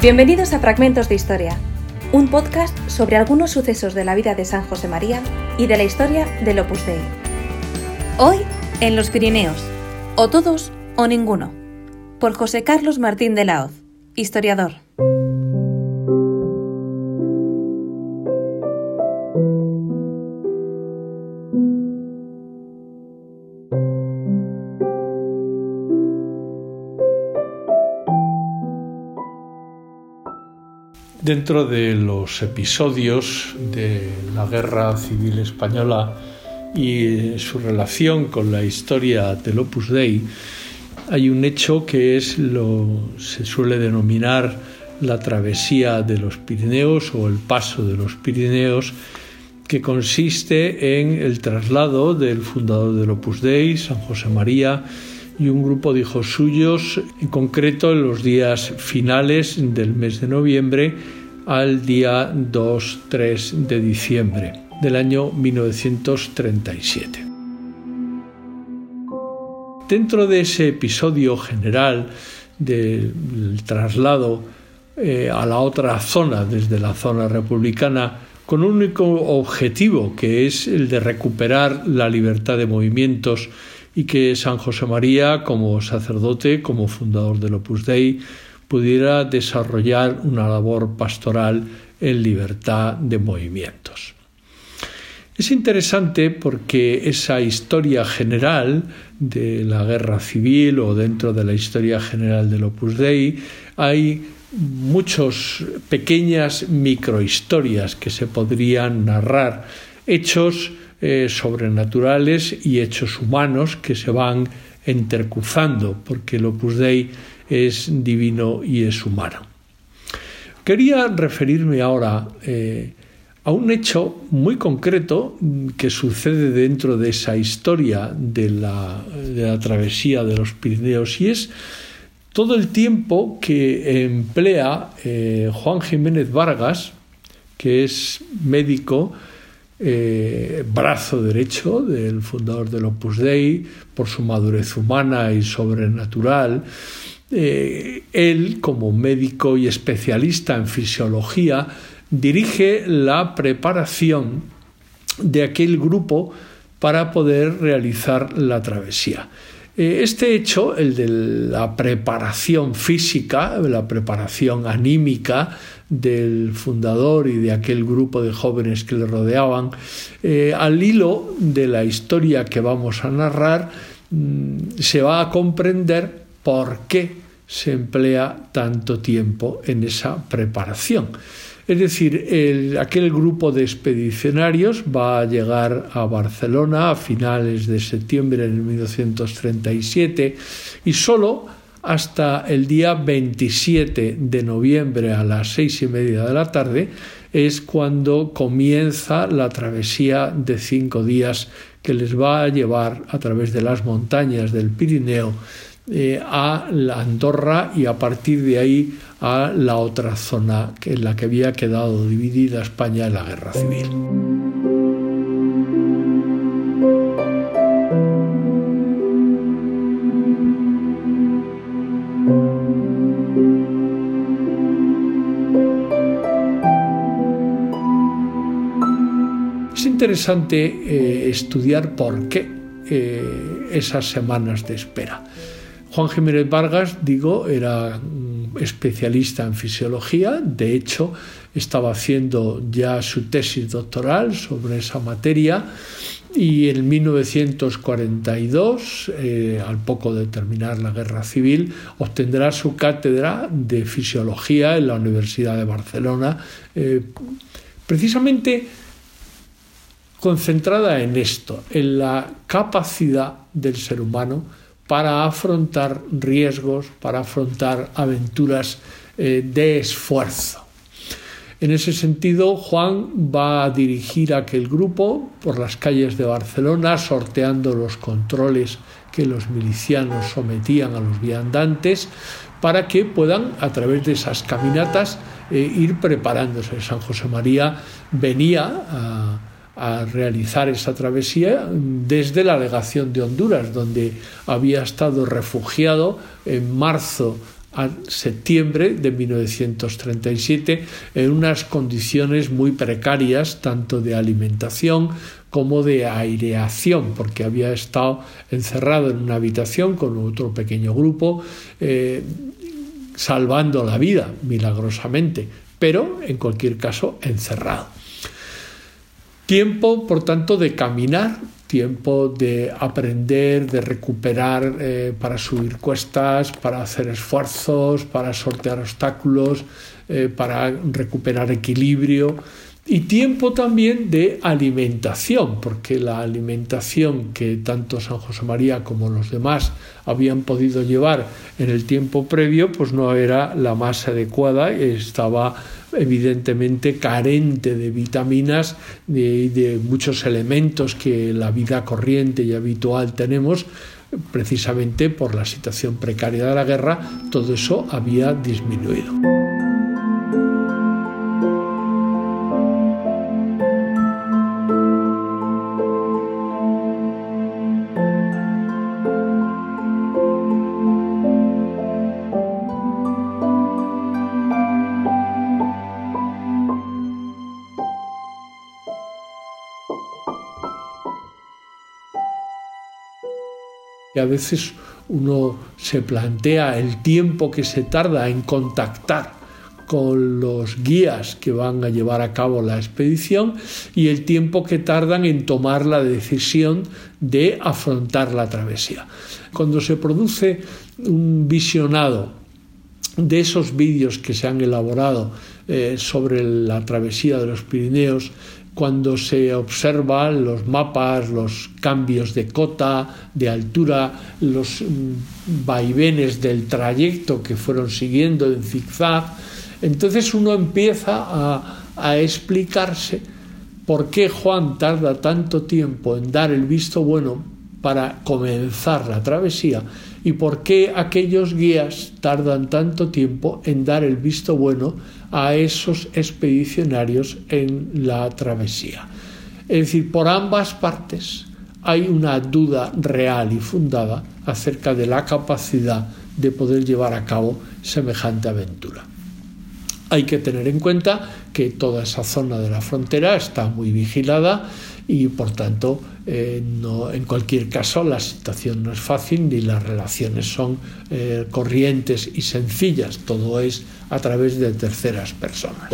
Bienvenidos a Fragmentos de Historia, un podcast sobre algunos sucesos de la vida de San José María y de la historia del Opus Dei. Hoy, en los Pirineos, o todos o ninguno, por José Carlos Martín de Laoz, historiador. Dentro de los episodios de la Guerra Civil Española y su relación con la historia del Opus Dei, hay un hecho que es lo se suele denominar la travesía de los Pirineos o el paso de los Pirineos, que consiste en el traslado del fundador del Opus Dei, San José María, y un grupo de hijos suyos, en concreto en los días finales del mes de noviembre al día 2-3 de diciembre del año 1937. Dentro de ese episodio general del traslado eh, a la otra zona, desde la zona republicana, con un único objetivo, que es el de recuperar la libertad de movimientos y que San José María, como sacerdote, como fundador del Opus Dei, pudiera desarrollar una labor pastoral en libertad de movimientos. Es interesante porque esa historia general de la guerra civil o dentro de la historia general del Opus Dei hay muchas pequeñas microhistorias que se podrían narrar, hechos eh, sobrenaturales y hechos humanos que se van intercruzando, porque el Opus Dei es divino y es humano. Quería referirme ahora eh, a un hecho muy concreto que sucede dentro de esa historia de la, travesía de los Pirineos y es todo el tiempo que emplea eh, Juan Jiménez Vargas, que es médico, eh, brazo derecho del fundador del Opus Dei, por su madurez humana y sobrenatural. Eh, él, como médico y especialista en fisiología, dirige la preparación de aquel grupo para poder realizar la travesía. Eh, este hecho, el de la preparación física, la preparación anímica del fundador y de aquel grupo de jóvenes que le rodeaban, eh, al hilo de la historia que vamos a narrar, mm, se va a comprender por qué se emplea tanto tiempo en esa preparación. Es decir, aquel grupo de expedicionarios va a llegar a Barcelona a finales de septiembre de 1937 y solo hasta el día 27 de noviembre a las seis y media de la tarde es cuando comienza la travesía de cinco días que les va a llevar a través de las montañas del Pirineo eh, a la Andorra y a partir de ahí a la otra zona en la que había quedado dividida España en la guerra civil. Es interesante eh, estudiar por qué eh, esas semanas de espera. Juan Jiménez Vargas, digo, era especialista en fisiología, de hecho estaba haciendo ya su tesis doctoral sobre esa materia. Y en 1942, eh, al poco de terminar la guerra civil, obtendrá su cátedra de fisiología en la Universidad de Barcelona, eh, precisamente concentrada en esto, en la capacidad del ser humano para afrontar riesgos, para afrontar aventuras eh, de esfuerzo. En ese sentido, Juan va a dirigir aquel grupo por las calles de Barcelona, sorteando los controles que los milicianos sometían a los viandantes, para que puedan, a través de esas caminatas, eh, ir preparándose. San José María venía a a realizar esa travesía desde la legación de Honduras, donde había estado refugiado en marzo a septiembre de 1937 en unas condiciones muy precarias, tanto de alimentación como de aireación, porque había estado encerrado en una habitación con otro pequeño grupo, eh, salvando la vida milagrosamente, pero en cualquier caso encerrado. Tiempo, por tanto, de caminar, tiempo de aprender, de recuperar eh, para subir cuestas, para hacer esfuerzos, para sortear obstáculos, eh, para recuperar equilibrio y tiempo también de alimentación, porque la alimentación que tanto San José María como los demás habían podido llevar en el tiempo previo, pues no era la más adecuada, estaba evidentemente carente de vitaminas y de, muchos elementos que la vida corriente y habitual tenemos, precisamente por la situación precaria de la guerra, todo eso había disminuido. A veces uno se plantea el tiempo que se tarda en contactar con los guías que van a llevar a cabo la expedición y el tiempo que tardan en tomar la decisión de afrontar la travesía. Cuando se produce un visionado de esos vídeos que se han elaborado eh, sobre la travesía de los Pirineos, cuando se observan los mapas, los cambios de cota, de altura, los mm, vaivenes del trayecto que fueron siguiendo en zigzag, entonces uno empieza a, a explicarse por qué Juan tarda tanto tiempo en dar el visto bueno para comenzar la travesía y por qué aquellos guías tardan tanto tiempo en dar el visto bueno a esos expedicionarios en la travesía. Es decir, por ambas partes hay una duda real y fundada acerca de la capacidad de poder llevar a cabo semejante aventura. Hay que tener en cuenta que toda esa zona de la frontera está muy vigilada y por tanto eh, en cualquier caso la situación no es fácil ni las relaciones son eh, corrientes y sencillas, todo es a través de terceras personas.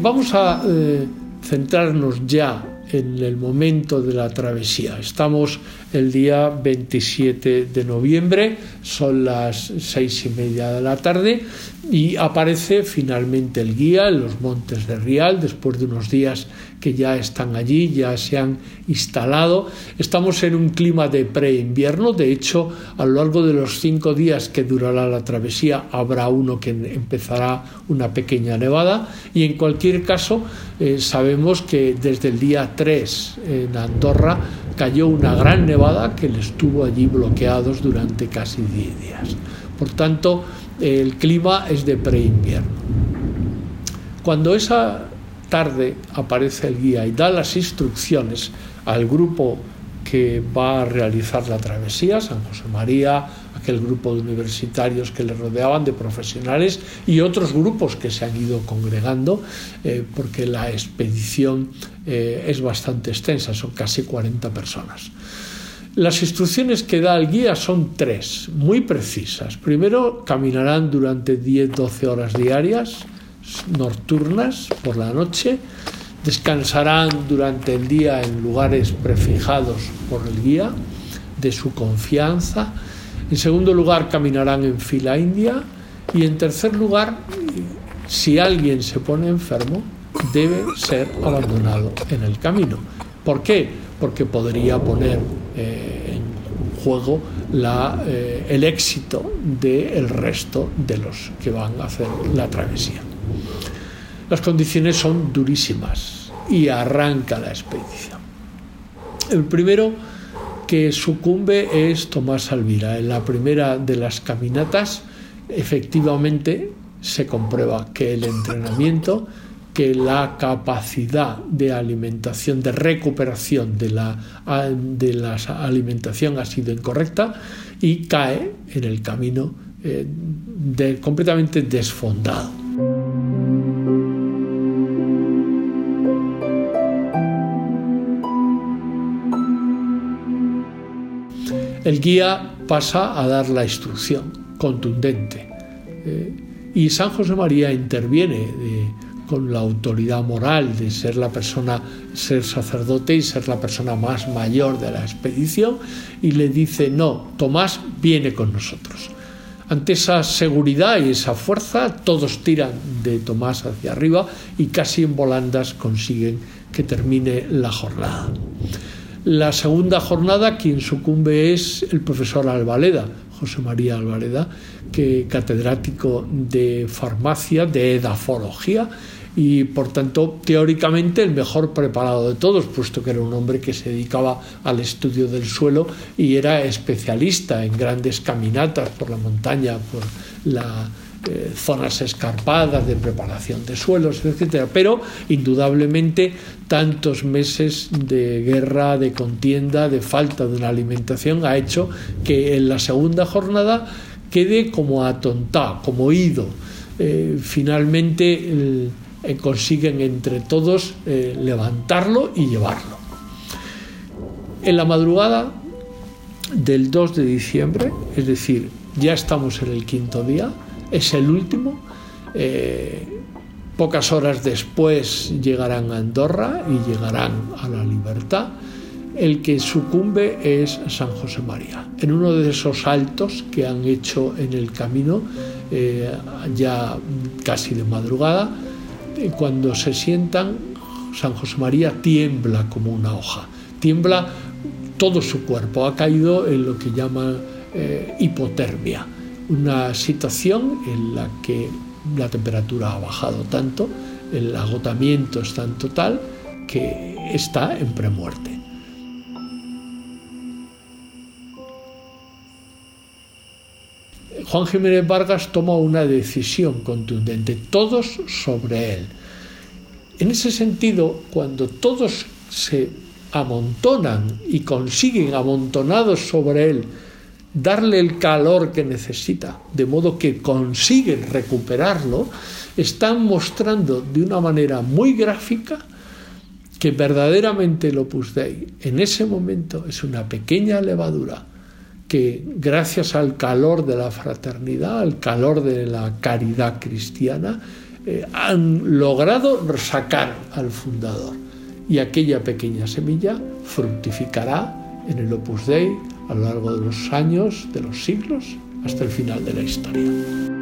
Vamos a eh, centrarnos ya en el momento de la travesía. Estamos el día 27 de noviembre, son las seis y media de la tarde y aparece finalmente el guía en los montes de Rial después de unos días que ya están allí, ya se han instalado. Estamos en un clima de pre-invierno, de hecho, a lo largo de los cinco días que durará la travesía habrá uno que empezará una pequeña nevada y en cualquier caso eh, sabemos que desde el día 3 en Andorra cayó una gran nevada que les tuvo allí bloqueados durante casi 10 días. Por tanto, el clima es de pre-invierno. Cuando esa tarde aparece el guía y da las instrucciones al grupo que va a realizar la travesía, San José María, aquel grupo de universitarios que le rodeaban, de profesionales y otros grupos que se han ido congregando, eh, porque la expedición eh, es bastante extensa, son casi 40 personas. Las instrucciones que da el guía son tres, muy precisas. Primero, caminarán durante 10-12 horas diarias, nocturnas por la noche, descansarán durante el día en lugares prefijados por el guía de su confianza. En segundo lugar, caminarán en fila india. Y en tercer lugar, si alguien se pone enfermo, debe ser abandonado en el camino. ¿Por qué? Porque podría poner eh, en juego la, eh, el éxito del resto de los que van a hacer la travesía. Las condiciones son durísimas y arranca la expedición. El primero que sucumbe es Tomás Alvira. En la primera de las caminatas, efectivamente, se comprueba que el entrenamiento, que la capacidad de alimentación, de recuperación de la, de la alimentación ha sido incorrecta y cae en el camino eh, completamente desfondado. El guía pasa a dar la instrucción contundente. Eh, y San José María interviene eh, con la autoridad moral de ser la persona, ser sacerdote y ser la persona más mayor de la expedición y le dice, no, Tomás viene con nosotros. Ante esa seguridad y esa fuerza, todos tiran de Tomás hacia arriba y casi en volandas consiguen que termine la jornada. La segunda jornada, quien sucumbe es el profesor Alvaleda, José María Alvareda, que catedrático de farmacia, de edafología y por tanto teóricamente el mejor preparado de todos, puesto que era un hombre que se dedicaba al estudio del suelo y era especialista en grandes caminatas por la montaña, por la eh, zonas escarpadas de preparación de suelos, etc. Pero indudablemente tantos meses de guerra, de contienda, de falta de una alimentación ha hecho que en la segunda jornada quede como atontado, como ido. Eh, finalmente eh, consiguen entre todos levantarlo y llevarlo. En la madrugada del 2 de diciembre, es decir, ya estamos en el quinto día, es el último. Eh, pocas horas después llegarán a Andorra y llegarán a la libertad. El que sucumbe es San José María. En uno de esos saltos que han hecho en el camino, eh, ya casi de madrugada, eh, cuando se sientan, San José María tiembla como una hoja, tiembla todo su cuerpo, ha caído en lo que llaman hipotermia una situación en la que la temperatura ha bajado tanto, el agotamiento es tan total que está en premuerte. Juan Jiménez Vargas toma una decisión contundente, todos sobre él. En ese sentido, cuando todos se amontonan y consiguen amontonados sobre él darle el calor que necesita, de modo que consiguen recuperarlo, están mostrando de una manera muy gráfica que verdaderamente el Opus Dei en ese momento es una pequeña levadura que gracias al calor de la fraternidad, al calor de la caridad cristiana, eh, han logrado sacar al fundador. Y aquella pequeña semilla fructificará en el Opus Dei a lo largo de los años, de los siglos, hasta el final de la historia.